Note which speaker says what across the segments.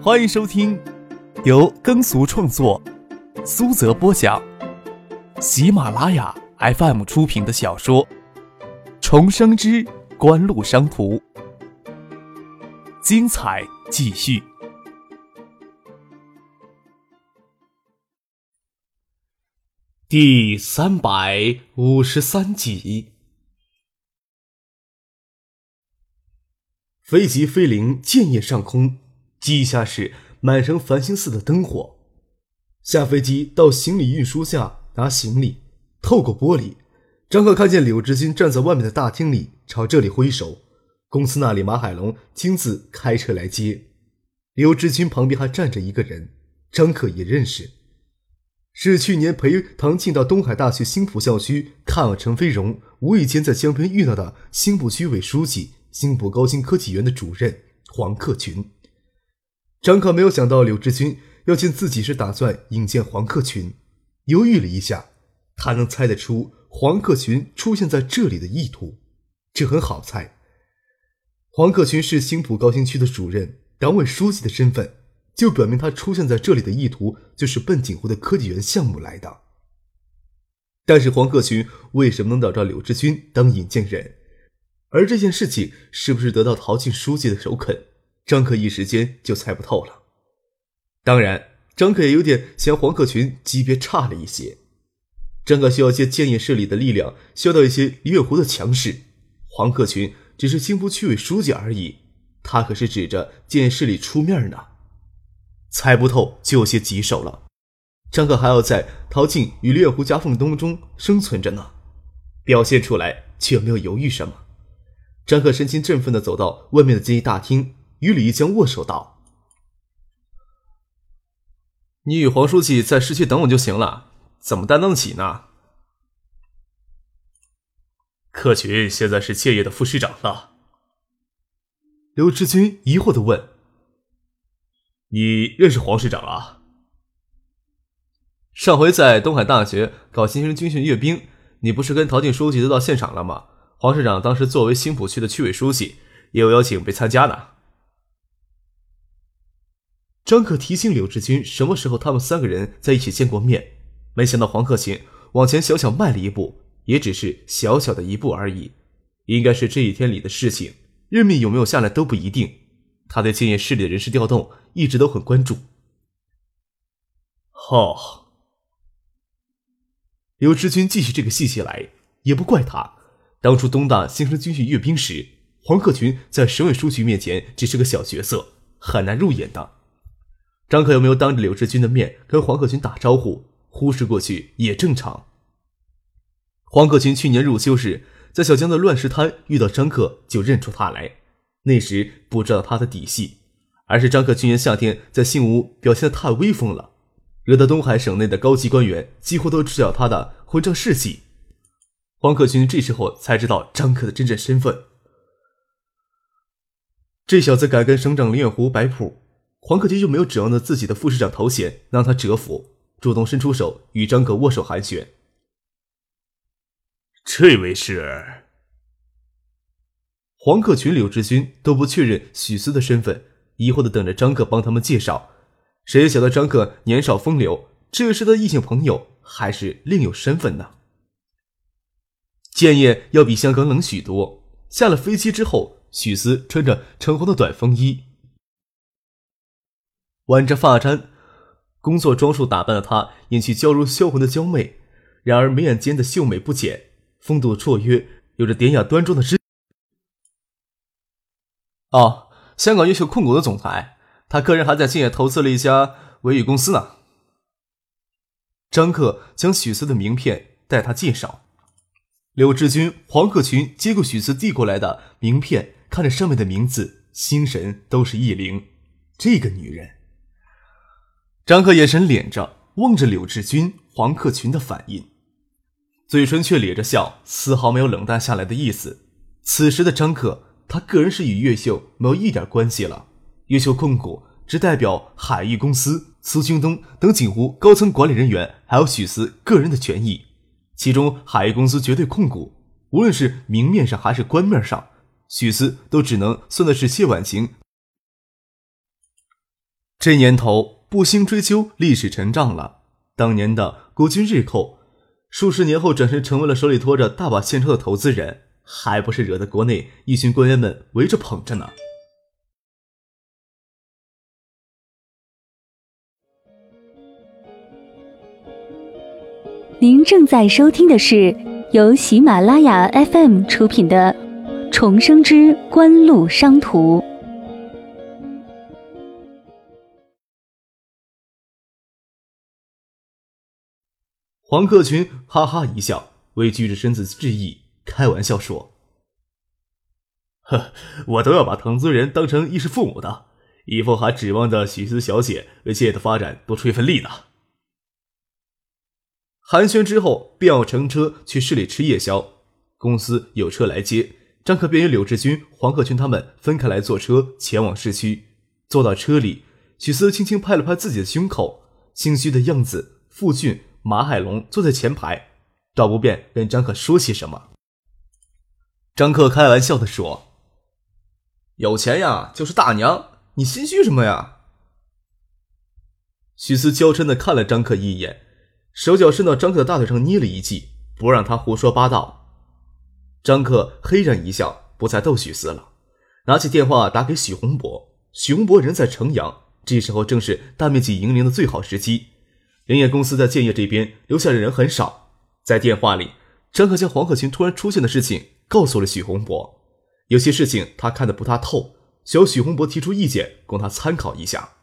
Speaker 1: 欢迎收听由耕俗创作、苏泽播讲、喜马拉雅 FM 出品的小说《重生之官路商途》，精彩继续，第三百五十三集。飞机飞临建业上空，机下是满城繁星似的灯火。下飞机到行李运输架拿行李，透过玻璃，张克看见柳志军站在外面的大厅里，朝这里挥手。公司那里，马海龙亲自开车来接。柳志军旁边还站着一个人，张克也认识，是去年陪唐庆到东海大学新浦校区看望陈飞荣，无意间在江边遇到的新浦区委书记。新浦高新科技园的主任黄克群，张克没有想到柳志军要见自己是打算引荐黄克群，犹豫了一下，他能猜得出黄克群出现在这里的意图，这很好猜。黄克群是新浦高新区的主任、党委书记的身份，就表明他出现在这里的意图就是奔锦湖的科技园项目来的。但是黄克群为什么能找到柳志军当引荐人？而这件事情是不是得到陶庆书记的首肯，张克一时间就猜不透了。当然，张克也有点嫌黄克群级别差了一些。张克需要借建业市里的力量，削掉一些李远湖的强势。黄克群只是青浦区委书记而已，他可是指着建业市里出面呢。猜不透就有些棘手了。张克还要在陶静与李远湖夹缝当中生存着呢，表现出来却没有犹豫什么。张克神情振奋地走到外面的建议大厅，与李一江握手道：“你与黄书记在市区等我就行了，怎么担当得起呢？”
Speaker 2: 克群现在是建业的副市长了。
Speaker 1: 刘志军疑惑的问：“
Speaker 2: 你认识黄市长啊？
Speaker 1: 上回在东海大学搞新生军训阅兵，你不是跟陶静书记都到现场了吗？”黄市长当时作为新浦区的区委书记，也有邀请被参加呢。张可提醒柳志军什么时候他们三个人在一起见过面，没想到黄克勤往前小小迈了一步，也只是小小的一步而已。应该是这一天里的事情，任命有没有下来都不一定。他对建业市里的人事调动一直都很关注。
Speaker 2: 哦，
Speaker 1: 柳志军继续这个细节来，也不怪他。当初东大新生军训阅兵时，黄克群在省委书记面前只是个小角色，很难入眼的。张克有没有当着柳志军的面跟黄克群打招呼？忽视过去也正常。黄克群去年入休时，在小江的乱石滩遇到张克，就认出他来。那时不知道他的底细，而是张克去年夏天在信屋表现的太威风了，惹得东海省内的高级官员几乎都知晓他的混账事迹。黄克群这时候才知道张克的真正身份。这小子敢跟省长林远湖摆谱，黄克群就没有指望着自己的副市长头衔让他折服，主动伸出手与张克握手寒暄。
Speaker 2: 这位是
Speaker 1: 黄克群、柳志军都不确认许思的身份，疑惑的等着张克帮他们介绍。谁晓得张克年少风流，这是他的异性朋友，还是另有身份呢？建业要比香港冷许多。下了飞机之后，许思穿着橙黄的短风衣，挽着发簪，工作装束打扮的她，引起娇如销魂的娇媚。然而眉眼间的秀美不减，风度绰约，有着典雅端庄的姿。哦，香港优秀控股的总裁，他个人还在建业投资了一家维宇公司呢。张克将许思的名片带他介绍。柳志军、黄克群接过许思递过来的名片，看着上面的名字，心神都是一灵。这个女人，张克眼神敛着，望着柳志军、黄克群的反应，嘴唇却咧着笑，丝毫没有冷淡下来的意思。此时的张克，他个人是与越秀没有一点关系了。越秀控股只代表海域公司、苏京东等锦湖高层管理人员，还有许思个人的权益。其中，海域公司绝对控股，无论是明面上还是官面上，许思都只能算的是谢婉晴这年头不兴追究历史陈账了。当年的国军日寇，数十年后转身成为了手里托着大把现钞的投资人，还不是惹得国内一群官员们围着捧着呢？
Speaker 3: 您正在收听的是由喜马拉雅 FM 出品的《重生之官路商途》。
Speaker 1: 黄克群哈哈一笑，微鞠着身子致意，开玩笑说：“
Speaker 2: 呵，我都要把投资人当成衣食父母的，以后还指望着许思小姐为企业的发展多出一份力呢。”
Speaker 1: 寒暄之后，便要乘车去市里吃夜宵。公司有车来接，张克便与柳志军、黄克群他们分开来坐车前往市区。坐到车里，许思轻轻拍了拍自己的胸口，心虚的样子。傅俊。马海龙坐在前排，倒不便跟张克说些什么。张克开玩笑的说：“有钱呀，就是大娘，你心虚什么呀？”许思娇嗔的看了张克一眼，手脚伸到张克的大腿上捏了一记，不让他胡说八道。张克嘿然一笑，不再逗许思了，拿起电话打给许洪博。许洪博人在城阳，这时候正是大面积营林的最好时机。林业公司在建业这边留下的人很少，在电话里，张克将黄克群突然出现的事情告诉了许洪博。有些事情他看得不大透，需要许洪博提出意见供他参考一下。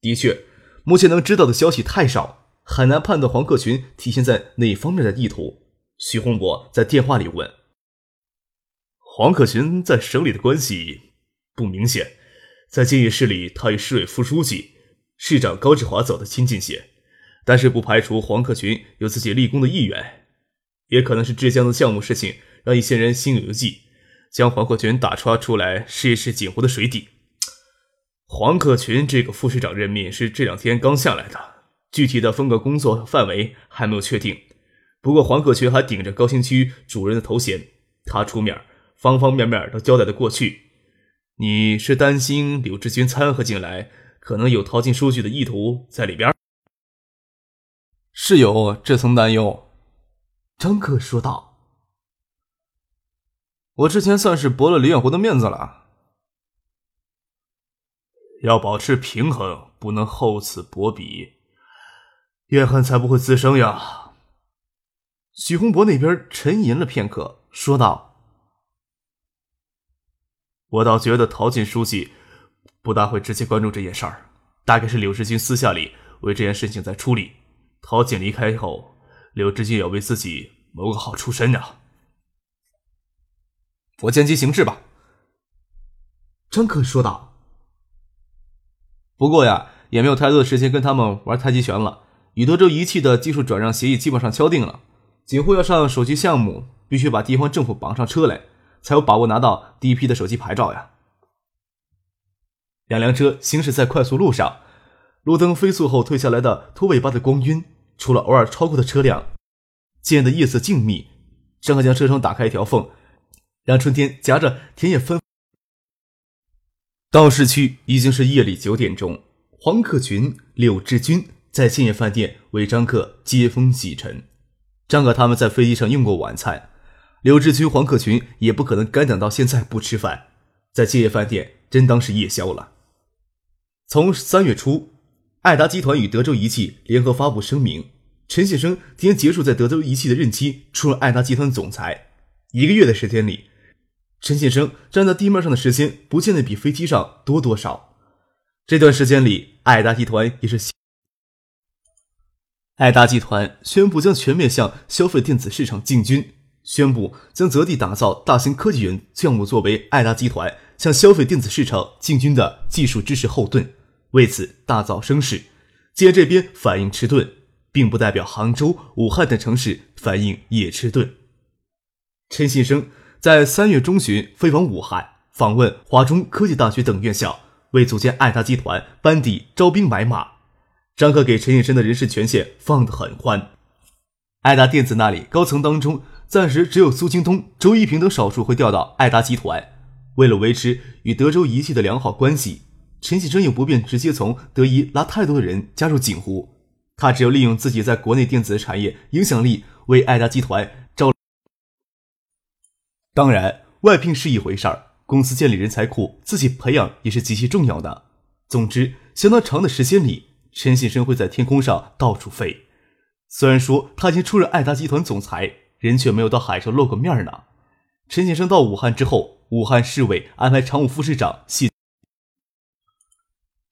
Speaker 1: 的确，目前能知道的消息太少，很难判断黄克群体现在哪方面的意图。许洪博在电话里问：“
Speaker 2: 黄克群在省里的关系不明显，在建业市里，他与市委副书记、市长高志华走得亲近些。”但是不排除黄克群有自己立功的意愿，也可能是浙江的项目事情让一些人心有余悸，将黄克群打抓出来试一试锦湖的水底。黄克群这个副市长任命是这两天刚下来的，具体的分个工作范围还没有确定。不过黄克群还顶着高新区主任的头衔，他出面，方方面面都交代的过去。你是担心柳志军掺和进来，可能有淘金数据的意图在里边？
Speaker 1: 是有这层担忧，张克说道：“我之前算是驳了李远湖的面子了，
Speaker 2: 要保持平衡，不能厚此薄彼，怨恨才不会滋生呀。”
Speaker 1: 许洪博那边沉吟了片刻，说道：“
Speaker 2: 我倒觉得陶进书记不大会直接关注这件事儿，大概是柳志军私下里为这件事情在处理。”陶景离开后，柳志军要为自己谋个好出身呀。
Speaker 1: 我见机行事吧。”张克说道。“不过呀，也没有太多的时间跟他们玩太极拳了。宇德州仪器的技术转让协议基本上敲定了，锦湖要上手机项目，必须把地方政府绑上车来，才有把握拿到第一批的手机牌照呀。”两辆车行驶在快速路上。路灯飞速后退下来的秃尾巴的光晕，除了偶尔超过的车辆，渐的夜色静谧。张克将车窗打开一条缝，让春天夹着田野芬。到市区已经是夜里九点钟。黄克群、柳志军在建业饭店为张克接风洗尘。张克他们在飞机上用过晚餐，柳志军、黄克群也不可能干等到现在不吃饭，在建业饭店真当是夜宵了。从三月初。爱达集团与德州仪器联合发布声明，陈先生今天结束在德州仪器的任期，出任爱达集团总裁。一个月的时间里，陈先生站在地面上的时间不见得比飞机上多多少。这段时间里，爱达集团也是。爱达集团宣布将全面向消费电子市场进军，宣布将择地打造大型科技园项目作为爱达集团向消费电子市场进军的技术支持后盾。为此大造声势，既然这边反应迟钝，并不代表杭州、武汉等城市反应也迟钝。陈信生在三月中旬飞往武汉，访问华中科技大学等院校，为组建爱达集团班底招兵买马。张克给陈信生的人事权限放得很宽，爱达电子那里高层当中，暂时只有苏京东、周一平等少数会调到爱达集团。为了维持与德州仪器的良好关系。陈启生又不便直接从德仪拉太多的人加入锦湖，他只有利用自己在国内电子产业影响力，为爱达集团招。当然，外聘是一回事儿，公司建立人才库，自己培养也是极其重要的。总之，相当长的时间里，陈启生会在天空上到处飞。虽然说他已经出任爱达集团总裁，人却没有到海上露过面呢。陈先生到武汉之后，武汉市委安排常务副市长谢。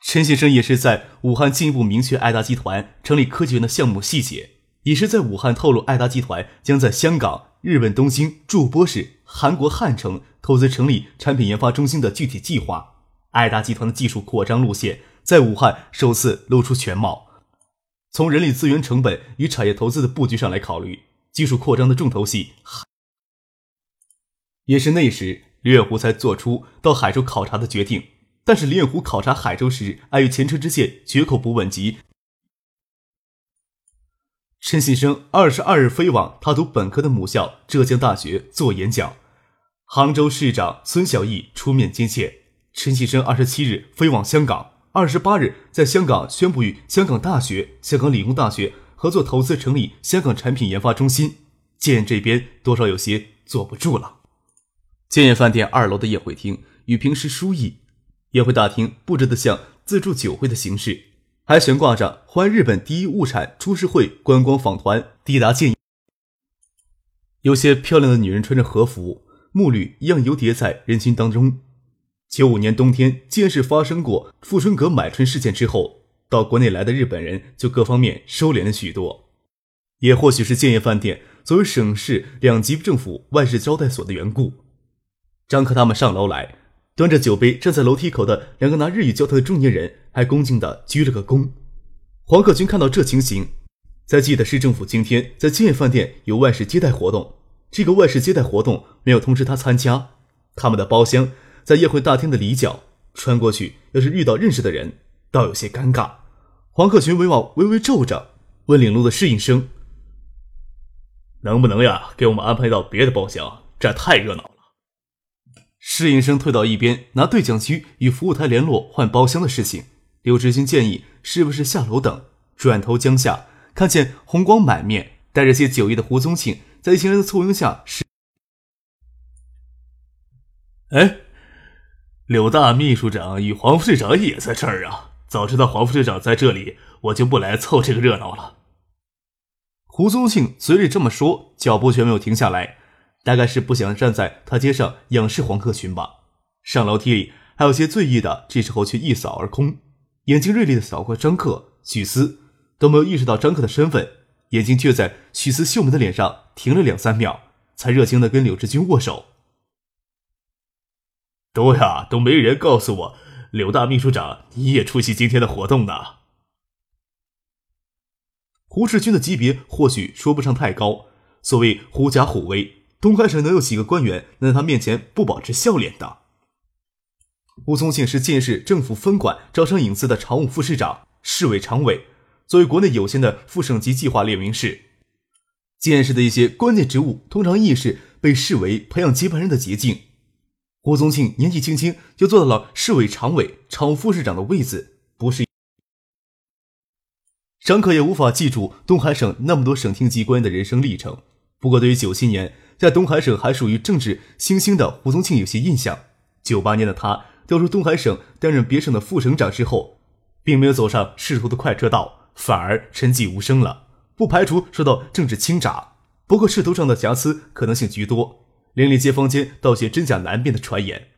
Speaker 1: 陈先生也是在武汉进一步明确爱达集团成立科技园的项目细节，也是在武汉透露爱达集团将在香港、日本东京驻波市、韩国汉城投资成立产品研发中心的具体计划。爱达集团的技术扩张路线在武汉首次露出全貌。从人力资源成本与产业投资的布局上来考虑，技术扩张的重头戏。也是那时，李远湖才做出到海州考察的决定。但是李远湖考察海州时，碍于前车之鉴，绝口不问及。陈信生二十二日飞往他读本科的母校浙江大学做演讲，杭州市长孙小义出面接见。陈信生二十七日飞往香港，二十八日在香港宣布与香港大学、香港理工大学合作投资成立香港产品研发中心。建这边多少有些坐不住了。建业饭店二楼的宴会厅与平时殊异，宴会大厅布置的像自助酒会的形式，还悬挂着欢日本第一物产株式会观光访团抵达建业。有些漂亮的女人穿着和服，木履一样游叠在人群当中。九五年冬天，建市发生过富春阁买春事件之后，到国内来的日本人就各方面收敛了许多，也或许是建业饭店作为省市两级政府外事招待所的缘故。张克他们上楼来，端着酒杯站在楼梯口的两个拿日语交谈的中年人还恭敬地鞠了个躬。黄克军看到这情形，才记得市政府今天在建业饭店有外事接待活动，这个外事接待活动没有通知他参加。他们的包厢在宴会大厅的里角，穿过去要是遇到认识的人，倒有些尴尬。黄克群眉毛微微皱着，问领路的侍应生：“
Speaker 2: 能不能呀，给我们安排到别的包厢？这太热闹了。”
Speaker 1: 侍应生退到一边，拿对讲机与服务台联络换包厢的事情。刘志军建议：“是不是下楼等？”转头江下，看见红光满面、带着些酒意的胡宗庆，在一行人的簇拥下是。
Speaker 2: 哎，柳大秘书长与黄副市长也在这儿啊！早知道黄副市长在这里，我就不来凑这个热闹了。
Speaker 1: 胡宗庆嘴里这么说，脚步却没有停下来。大概是不想站在台阶上仰视黄克群吧。上楼梯里还有些醉意的，这时候却一扫而空，眼睛锐利的扫过张克、许思，都没有意识到张克的身份，眼睛却在许思秀美的脸上停了两三秒，才热情的跟柳志军握手。
Speaker 2: 都呀，都没人告诉我，柳大秘书长你也出席今天的活动呢。
Speaker 1: 胡志军的级别或许说不上太高，所谓狐假虎威。东海省能有几个官员能在他面前不保持笑脸的？吴宗庆是建市政府分管招商引资的常务副市长、市委常委。作为国内有限的副省级计划列明市，建市的一些关键职务，通常亦是被视为培养接班人的捷径。吴宗庆年纪轻轻就做到了市委常委、常务副市长的位子，不是？张可也无法记住东海省那么多省厅级官员的人生历程。不过，对于九七年。在东海省还属于政治新兴的胡宗庆有些印象。九八年的他调出东海省担任别省的副省长之后，并没有走上仕途的快车道，反而沉寂无声了。不排除受到政治倾轧，不过仕途上的瑕疵可能性居多。邻里街坊间道些真假难辨的传言。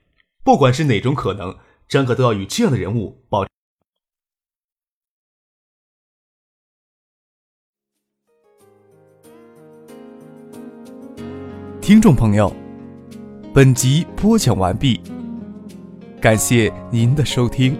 Speaker 1: 不管是哪种可能，张可都要与这样的人物保。听众朋友，本集播讲完毕，感谢您的收听。